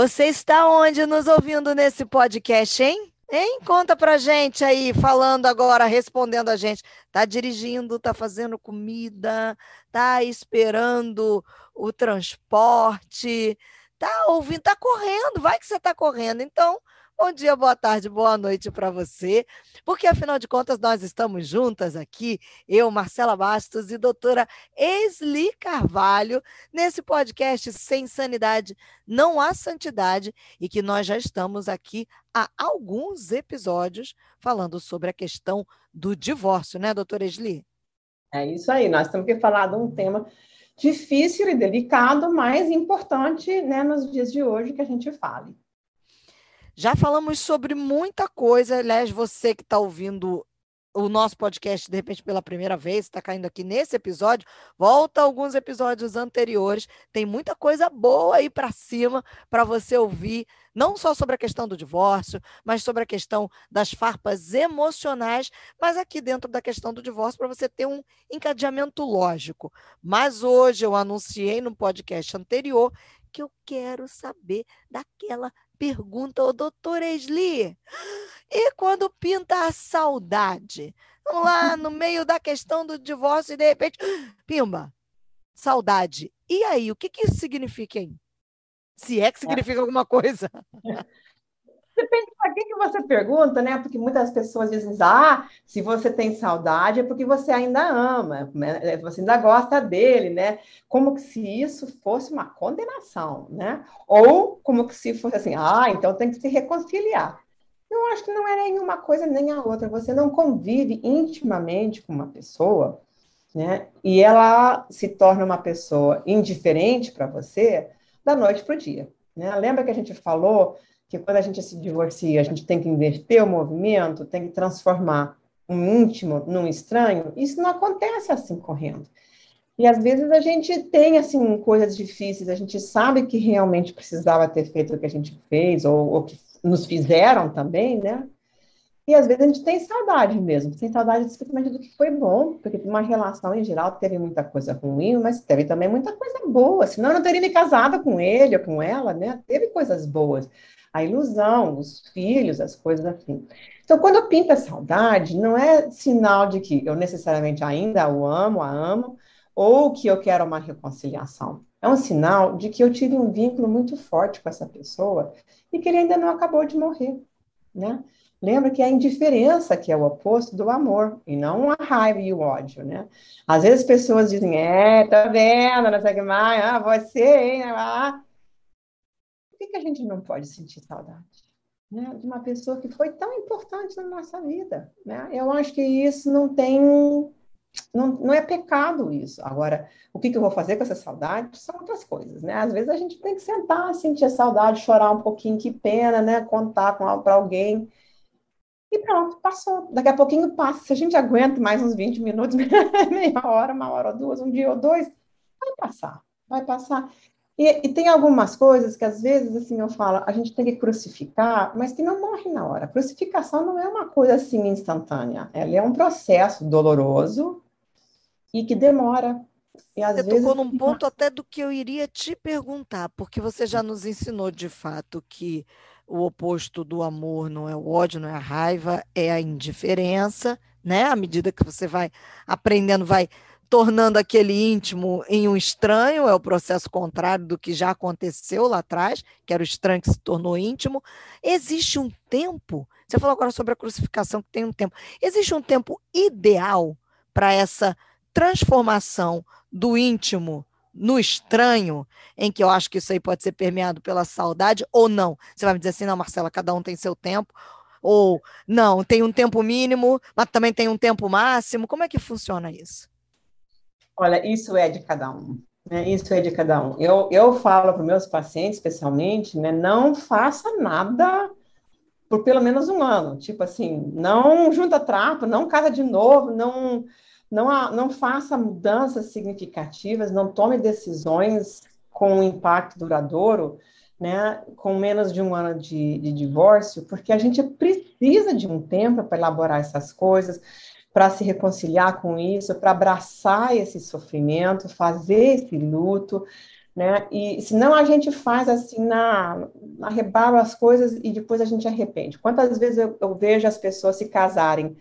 Você está onde nos ouvindo nesse podcast, hein? Hein? Conta pra gente aí, falando agora, respondendo a gente. Tá dirigindo, tá fazendo comida, tá esperando o transporte, tá ouvindo, tá correndo, vai que você tá correndo. Então, Bom dia, boa tarde, boa noite para você, porque afinal de contas nós estamos juntas aqui, eu, Marcela Bastos e doutora Esli Carvalho, nesse podcast Sem Sanidade Não Há Santidade, e que nós já estamos aqui há alguns episódios falando sobre a questão do divórcio, né, doutora Esli? É isso aí, nós temos que falar de um tema difícil e delicado, mas importante né, nos dias de hoje que a gente fale. Já falamos sobre muita coisa. Aliás, você que está ouvindo o nosso podcast, de repente, pela primeira vez, está caindo aqui nesse episódio, volta alguns episódios anteriores. Tem muita coisa boa aí para cima para você ouvir, não só sobre a questão do divórcio, mas sobre a questão das farpas emocionais, mas aqui dentro da questão do divórcio, para você ter um encadeamento lógico. Mas hoje eu anunciei no podcast anterior que eu quero saber daquela pergunta, ô doutor Esli, e quando pinta a saudade? Lá, no meio da questão do divórcio, e de repente, pimba, saudade. E aí, o que, que isso significa, hein? Se é que significa é. alguma coisa. Depende para que, que você pergunta, né? Porque muitas pessoas dizem, ah, se você tem saudade é porque você ainda ama, né? você ainda gosta dele, né? Como se isso fosse uma condenação, né? Ou como se fosse assim, ah, então tem que se reconciliar. Eu acho que não é nenhuma coisa nem a outra. Você não convive intimamente com uma pessoa, né? E ela se torna uma pessoa indiferente para você da noite para o dia. Né? Lembra que a gente falou que quando a gente se divorcia, a gente tem que inverter o movimento, tem que transformar um íntimo num estranho, isso não acontece assim correndo. E às vezes a gente tem assim coisas difíceis, a gente sabe que realmente precisava ter feito o que a gente fez ou, ou que nos fizeram também, né? E às vezes a gente tem saudade mesmo, tem saudade especialmente do que foi bom, porque uma relação em geral teve muita coisa ruim, mas teve também muita coisa boa, senão eu não teria me casado com ele ou com ela, né? Teve coisas boas a ilusão, os filhos, as coisas assim. Então, quando eu pinto a saudade, não é sinal de que eu necessariamente ainda o amo, a amo, ou que eu quero uma reconciliação. É um sinal de que eu tive um vínculo muito forte com essa pessoa e que ele ainda não acabou de morrer, né? Lembra que é a indiferença que é o oposto do amor, e não a raiva e o ódio, né? Às vezes as pessoas dizem, é, tá vendo, não sei o que mais, ah, você, hein, ah, que, que a gente não pode sentir saudade? Né? De uma pessoa que foi tão importante na nossa vida. Né? Eu acho que isso não tem. Não, não é pecado isso. Agora, o que, que eu vou fazer com essa saudade são outras coisas, né? Às vezes a gente tem que sentar, sentir saudade, chorar um pouquinho, que pena, né? Contar para alguém. E pronto, passou. Daqui a pouquinho passa. Se a gente aguenta mais uns 20 minutos, meia hora, uma hora ou duas, um dia ou dois, vai passar. Vai passar. E, e, tem algumas coisas que às vezes assim eu falo, a gente tem que crucificar, mas que não morre na hora. Crucificação não é uma coisa assim instantânea, ela é um processo doloroso e que demora. E você vezes... tocou num ponto até do que eu iria te perguntar, porque você já nos ensinou de fato que o oposto do amor não é o ódio, não é a raiva, é a indiferença, né? À medida que você vai aprendendo, vai tornando aquele íntimo em um estranho, é o processo contrário do que já aconteceu lá atrás, que era o estranho que se tornou íntimo. Existe um tempo, você falou agora sobre a crucificação, que tem um tempo. Existe um tempo ideal para essa transformação do íntimo no estranho, em que eu acho que isso aí pode ser permeado pela saudade ou não. Você vai me dizer assim, não, Marcela, cada um tem seu tempo. Ou não, tem um tempo mínimo, mas também tem um tempo máximo. Como é que funciona isso? Olha, isso é de cada um. Né? Isso é de cada um. Eu, eu falo para meus pacientes, especialmente, né, não faça nada por pelo menos um ano. Tipo assim, não junta trapo, não casa de novo, não, não, não faça mudanças significativas, não tome decisões com impacto duradouro, né, com menos de um ano de, de divórcio, porque a gente precisa de um tempo para elaborar essas coisas para se reconciliar com isso, para abraçar esse sofrimento, fazer esse luto, né? E senão a gente faz assim na, as coisas e depois a gente arrepende. Quantas vezes eu, eu vejo as pessoas se casarem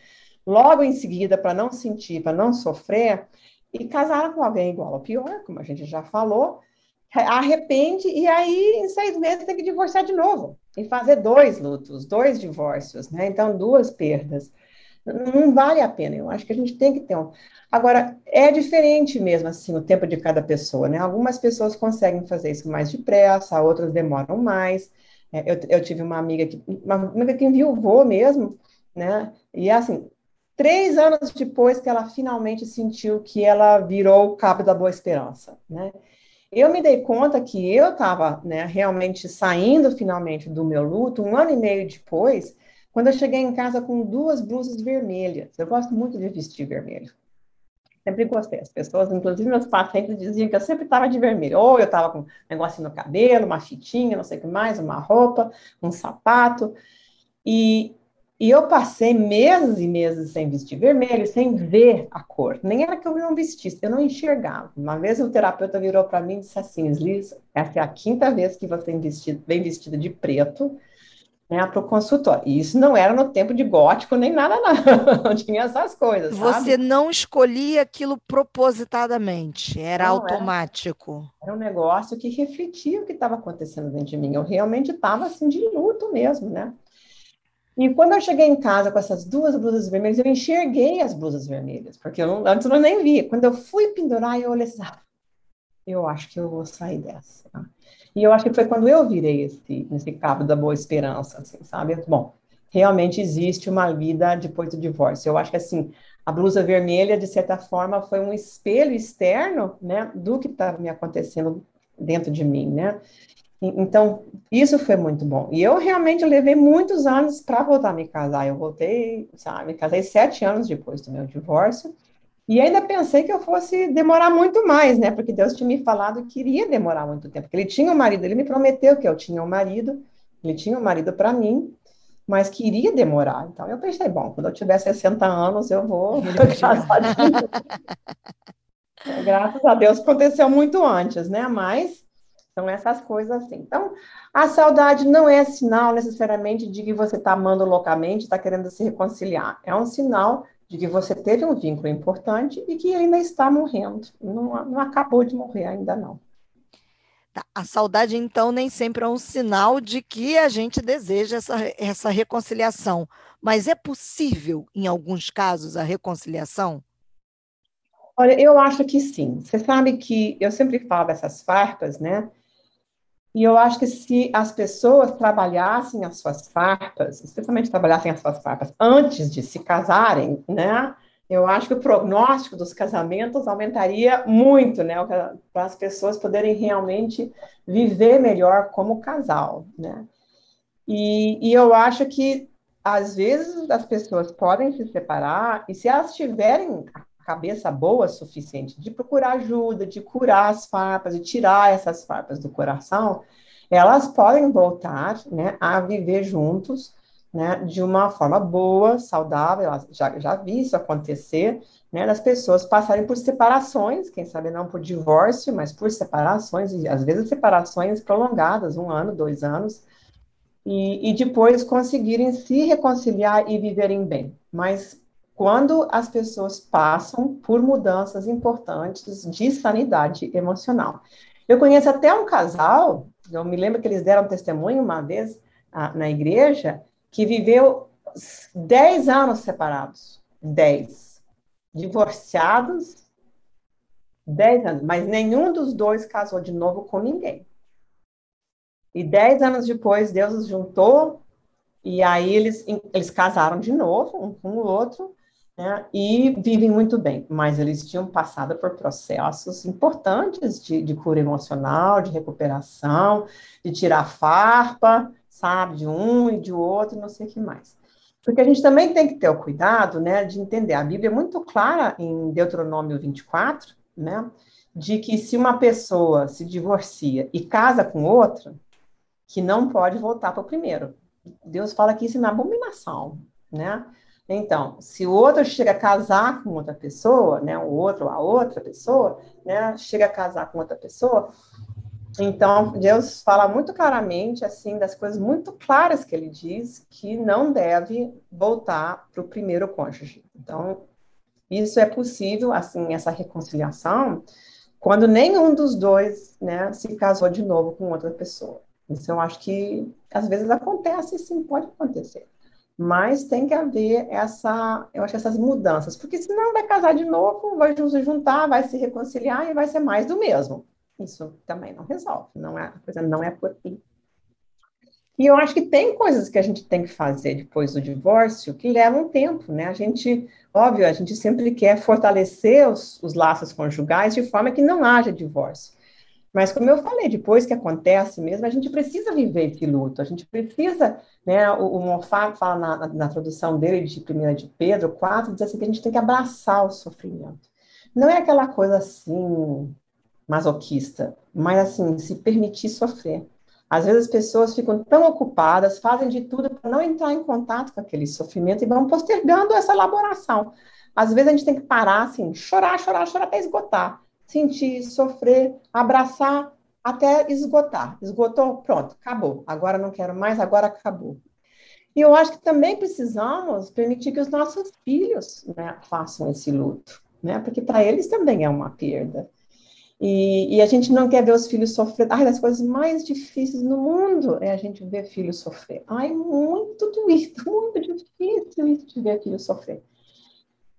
logo em seguida para não sentir, para não sofrer, e casaram com alguém igual ou pior, como a gente já falou, arrepende e aí em seis meses tem que divorciar de novo e fazer dois lutos, dois divórcios, né? Então duas perdas. Não vale a pena. Eu acho que a gente tem que ter um. Agora, é diferente mesmo, assim, o tempo de cada pessoa, né? Algumas pessoas conseguem fazer isso mais depressa, outras demoram mais. É, eu, eu, tive uma amiga que, uma amiga que enviou mesmo, né? E assim, três anos depois que ela finalmente sentiu que ela virou o cabo da boa esperança, né? Eu me dei conta que eu estava, né, realmente saindo finalmente do meu luto, um ano e meio depois, quando eu cheguei em casa com duas blusas vermelhas. Eu gosto muito de vestir vermelho. Sempre gostei. As pessoas, inclusive meus pacientes, diziam que eu sempre estava de vermelho. Ou eu estava com um negocinho no cabelo, uma fitinha, não sei o que mais, uma roupa, um sapato. E, e eu passei meses e meses sem vestir vermelho, sem ver a cor. Nem era que eu não vestisse, eu não enxergava. Uma vez o terapeuta virou para mim e disse assim: Liz, essa é a quinta vez que você vem vestida, vem vestida de preto né, para o consultório. E isso não era no tempo de gótico nem nada, não. não tinha essas coisas. Você sabe? não escolhia aquilo propositadamente, era não, automático. Era, era, um negócio que refletia o que estava acontecendo dentro de mim. Eu realmente estava assim de luto mesmo, né? E quando eu cheguei em casa com essas duas blusas vermelhas, eu enxerguei as blusas vermelhas, porque eu não, antes eu nem via. Quando eu fui pendurar, eu olhei assim, ah, eu acho que eu vou sair dessa. Tá? E eu acho que foi quando eu virei esse, esse cabo da boa esperança, assim, sabe? Bom, realmente existe uma vida depois do divórcio. Eu acho que, assim, a blusa vermelha, de certa forma, foi um espelho externo, né, do que estava me acontecendo dentro de mim, né? Então, isso foi muito bom. E eu realmente levei muitos anos para voltar a me casar. Eu voltei, sabe, me casei sete anos depois do meu divórcio. E ainda pensei que eu fosse demorar muito mais, né? Porque Deus tinha me falado que iria demorar muito tempo. Porque ele tinha um marido, ele me prometeu que eu tinha um marido, ele tinha um marido para mim, mas que iria demorar. Então eu pensei, bom, quando eu tiver 60 anos, eu vou casar de Graças a Deus aconteceu muito antes, né? Mas são essas coisas assim. Então, a saudade não é sinal necessariamente de que você está amando loucamente, está querendo se reconciliar. É um sinal de que você teve um vínculo importante e que ainda está morrendo. Não, não acabou de morrer ainda não. Tá. A saudade, então, nem sempre é um sinal de que a gente deseja essa, essa reconciliação. Mas é possível, em alguns casos, a reconciliação? Olha, eu acho que sim. Você sabe que eu sempre falo dessas farpas, né? E eu acho que se as pessoas trabalhassem as suas farpas, especialmente trabalhassem as suas farpas antes de se casarem, né? Eu acho que o prognóstico dos casamentos aumentaria muito, né? Para as pessoas poderem realmente viver melhor como casal, né? E, e eu acho que às vezes as pessoas podem se separar e se elas tiverem cabeça boa suficiente de procurar ajuda, de curar as farpas, de tirar essas farpas do coração, elas podem voltar né, a viver juntos né, de uma forma boa, saudável. Já, já vi isso acontecer, né, das pessoas passarem por separações, quem sabe não por divórcio, mas por separações, e às vezes separações prolongadas, um ano, dois anos, e, e depois conseguirem se reconciliar e viverem bem. Mas quando as pessoas passam por mudanças importantes de sanidade emocional. Eu conheço até um casal, eu me lembro que eles deram testemunho uma vez ah, na igreja, que viveu 10 anos separados. 10. Divorciados, 10 anos. Mas nenhum dos dois casou de novo com ninguém. E 10 anos depois, Deus os juntou, e aí eles, eles casaram de novo, um com o outro, né, e vivem muito bem, mas eles tinham passado por processos importantes de, de cura emocional, de recuperação, de tirar farpa, sabe, de um e de outro, não sei o que mais. Porque a gente também tem que ter o cuidado, né, de entender. A Bíblia é muito clara em Deuteronômio 24, né, de que se uma pessoa se divorcia e casa com outra, que não pode voltar para o primeiro. Deus fala que isso é uma abominação, né? Então, se o outro chega a casar com outra pessoa, né, o outro ou a outra pessoa, né, chega a casar com outra pessoa, Então, Deus fala muito claramente, assim, das coisas muito claras que ele diz, que não deve voltar para o primeiro cônjuge. Então, isso é possível, assim, essa reconciliação, quando nenhum dos dois, né, se casou de novo com outra pessoa. Isso eu acho que, às vezes, acontece, sim, pode acontecer. Mas tem que haver essa, eu acho, essas mudanças, porque senão vai casar de novo, vai se juntar, vai se reconciliar e vai ser mais do mesmo. Isso também não resolve, não é, a coisa não é por aí. E eu acho que tem coisas que a gente tem que fazer depois do divórcio que levam tempo, né? A gente, óbvio, a gente sempre quer fortalecer os, os laços conjugais de forma que não haja divórcio. Mas, como eu falei, depois que acontece mesmo, a gente precisa viver esse luto, a gente precisa, né, o, o fala na, na, na, tradução dele de 1 de Pedro 4, diz assim que a gente tem que abraçar o sofrimento. Não é aquela coisa assim, masoquista, mas assim, se permitir sofrer. Às vezes as pessoas ficam tão ocupadas, fazem de tudo para não entrar em contato com aquele sofrimento e vão postergando essa elaboração. Às vezes a gente tem que parar, assim, chorar, chorar, chorar até esgotar sentir, sofrer, abraçar até esgotar. Esgotou, pronto, acabou. Agora não quero mais, agora acabou. E eu acho que também precisamos permitir que os nossos filhos né, façam esse luto, né? Porque para eles também é uma perda. E, e, a gente não quer ver os filhos sofrer. Ai, das coisas mais difíceis no mundo é a gente ver filhos sofrer. Ai, muito doído, muito difícil isso de ver filhos sofrer.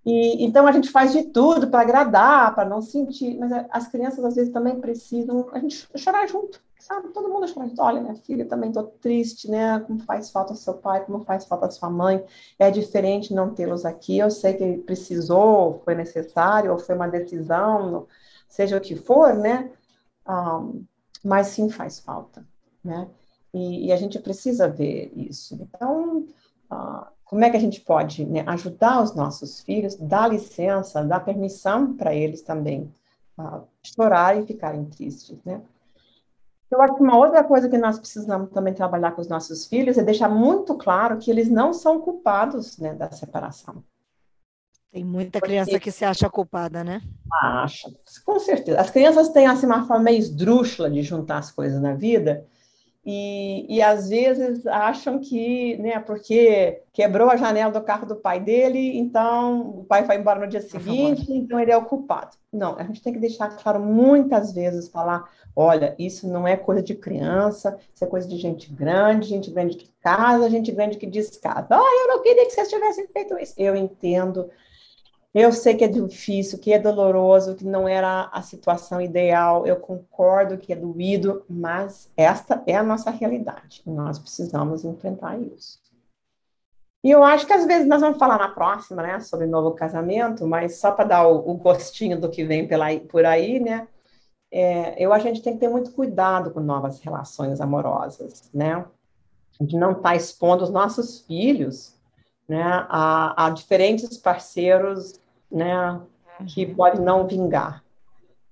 E, então a gente faz de tudo para agradar, para não sentir, mas as crianças às vezes também precisam a gente chorar junto, sabe? Todo mundo chora junto. Olha, minha filha, também estou triste, né? Como faz falta seu pai, como faz falta sua mãe. É diferente não tê-los aqui. Eu sei que precisou, foi necessário, ou foi uma decisão, seja o que for, né? Um, mas sim faz falta, né? E, e, a gente precisa ver isso. Então, uh, como é que a gente pode né, ajudar os nossos filhos, dar licença, dar permissão para eles também uh, chorar e ficarem tristes, né? Eu acho que uma outra coisa que nós precisamos também trabalhar com os nossos filhos é deixar muito claro que eles não são culpados né, da separação. Tem muita Porque... criança que se acha culpada, né? Acha, com certeza. As crianças têm assim, uma forma meio esdrúxula de juntar as coisas na vida, e, e às vezes acham que, né, porque quebrou a janela do carro do pai dele, então o pai vai embora no dia seguinte, então ele é o culpado. Não, a gente tem que deixar claro muitas vezes, falar, olha, isso não é coisa de criança, isso é coisa de gente grande, gente grande que casa, gente grande que descasa. Ah, eu não queria que vocês tivessem feito isso. Eu entendo, eu sei que é difícil, que é doloroso, que não era a situação ideal, eu concordo que é doído, mas esta é a nossa realidade. Nós precisamos enfrentar isso. E eu acho que às vezes nós vamos falar na próxima, né, sobre novo casamento, mas só para dar o, o, gostinho do que vem pela, por aí, né, é, eu a gente tem que ter muito cuidado com novas relações amorosas, né, gente não está expondo os nossos filhos né, a, a diferentes parceiros né, que uhum. podem não vingar.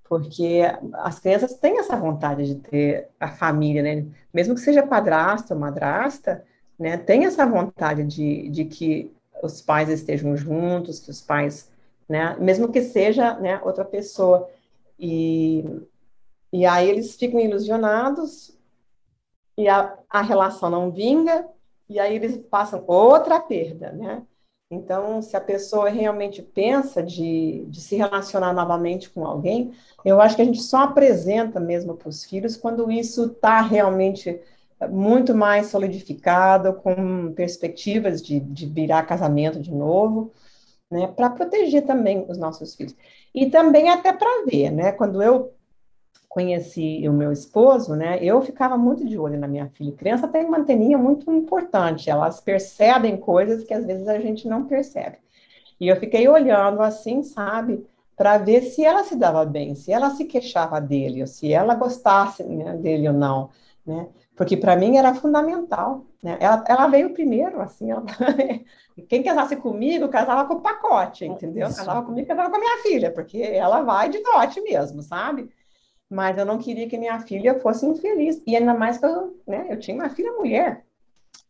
Porque as crianças têm essa vontade de ter a família, né? Mesmo que seja padrasto ou madrasta, né? Tem essa vontade de, de que os pais estejam juntos, que os pais, né? Mesmo que seja né, outra pessoa. E, e aí eles ficam ilusionados e a, a relação não vinga, e aí eles passam outra perda, né? Então, se a pessoa realmente pensa de, de se relacionar novamente com alguém, eu acho que a gente só apresenta mesmo para os filhos quando isso está realmente muito mais solidificado, com perspectivas de, de virar casamento de novo, né, para proteger também os nossos filhos. E também até para ver, né, quando eu conheci o meu esposo, né, eu ficava muito de olho na minha filha. Criança tem uma anteninha muito importante, elas percebem coisas que às vezes a gente não percebe. E eu fiquei olhando assim, sabe, para ver se ela se dava bem, se ela se queixava dele, ou se ela gostasse né, dele ou não, né? Porque para mim era fundamental, né? Ela, ela veio primeiro, assim, ela... quem casasse comigo casava com o pacote, entendeu? Casava comigo, casava com a minha filha, porque ela vai de dote mesmo, sabe? Mas eu não queria que minha filha fosse infeliz. E ainda mais que eu, né, eu tinha uma filha mulher.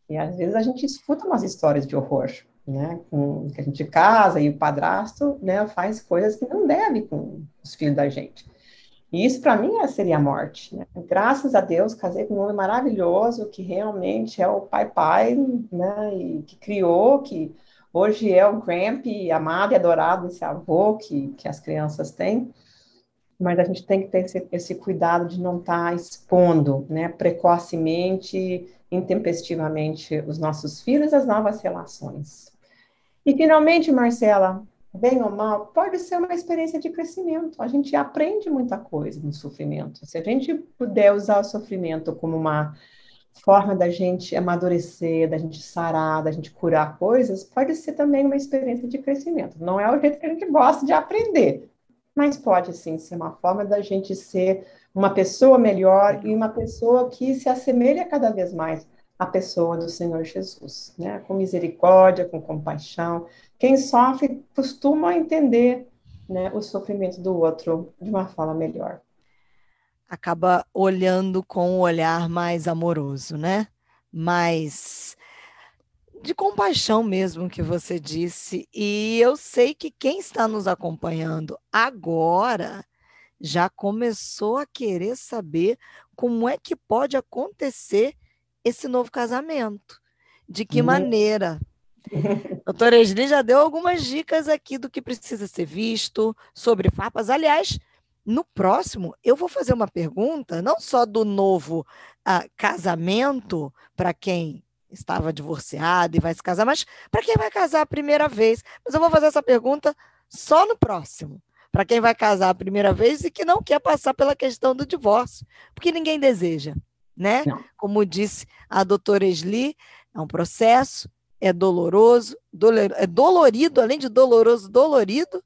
E às vezes a gente escuta umas histórias de horror, né, com, que a gente casa e o padrasto, né, faz coisas que não deve com os filhos da gente. E isso para mim seria a morte. Né? Graças a Deus, casei com um homem maravilhoso que realmente é o pai pai, né? E que criou, que hoje é o Gramp, amado e adorado esse avô que, que as crianças têm. Mas a gente tem que ter esse, esse cuidado de não estar tá expondo, né, precocemente, intempestivamente os nossos filhos às novas relações. E finalmente, Marcela, bem ou mal, pode ser uma experiência de crescimento. A gente aprende muita coisa no sofrimento. Se a gente puder usar o sofrimento como uma forma da gente amadurecer, da gente sarar, da gente curar coisas, pode ser também uma experiência de crescimento. Não é o jeito que a gente gosta de aprender, mas pode sim ser uma forma da gente ser uma pessoa melhor e uma pessoa que se assemelha cada vez mais à pessoa do Senhor Jesus, né? Com misericórdia, com compaixão, quem sofre costuma entender né, o sofrimento do outro de uma forma melhor. Acaba olhando com um olhar mais amoroso, né? Mais de compaixão mesmo que você disse. E eu sei que quem está nos acompanhando agora já começou a querer saber como é que pode acontecer esse novo casamento. De que uhum. maneira? Doutora Esli já deu algumas dicas aqui do que precisa ser visto sobre farpas. Aliás, no próximo, eu vou fazer uma pergunta, não só do novo uh, casamento, para quem estava divorciado e vai se casar, mas para quem vai casar a primeira vez. Mas eu vou fazer essa pergunta só no próximo. Para quem vai casar a primeira vez e que não quer passar pela questão do divórcio, porque ninguém deseja, né? Não. Como disse a doutora Esli, é um processo, é doloroso, dolor, é dolorido, além de doloroso, dolorido,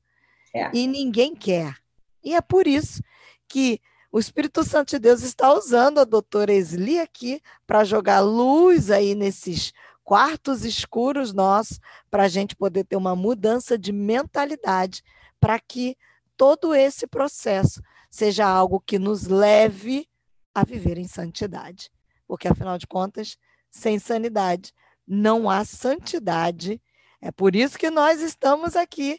é. e ninguém quer. E é por isso que o Espírito Santo de Deus está usando a doutora Esli aqui para jogar luz aí nesses quartos escuros nossos, para a gente poder ter uma mudança de mentalidade, para que todo esse processo seja algo que nos leve a viver em santidade. Porque, afinal de contas, sem sanidade não há santidade. É por isso que nós estamos aqui.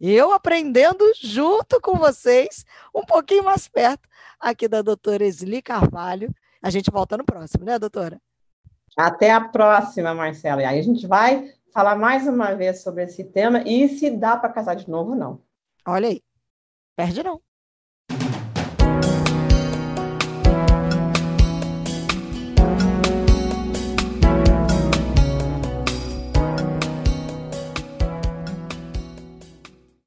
Eu aprendendo junto com vocês, um pouquinho mais perto aqui da doutora Esli Carvalho. A gente volta no próximo, né, doutora? Até a próxima, Marcela. E aí a gente vai falar mais uma vez sobre esse tema e se dá para casar de novo, não. Olha aí, perde não.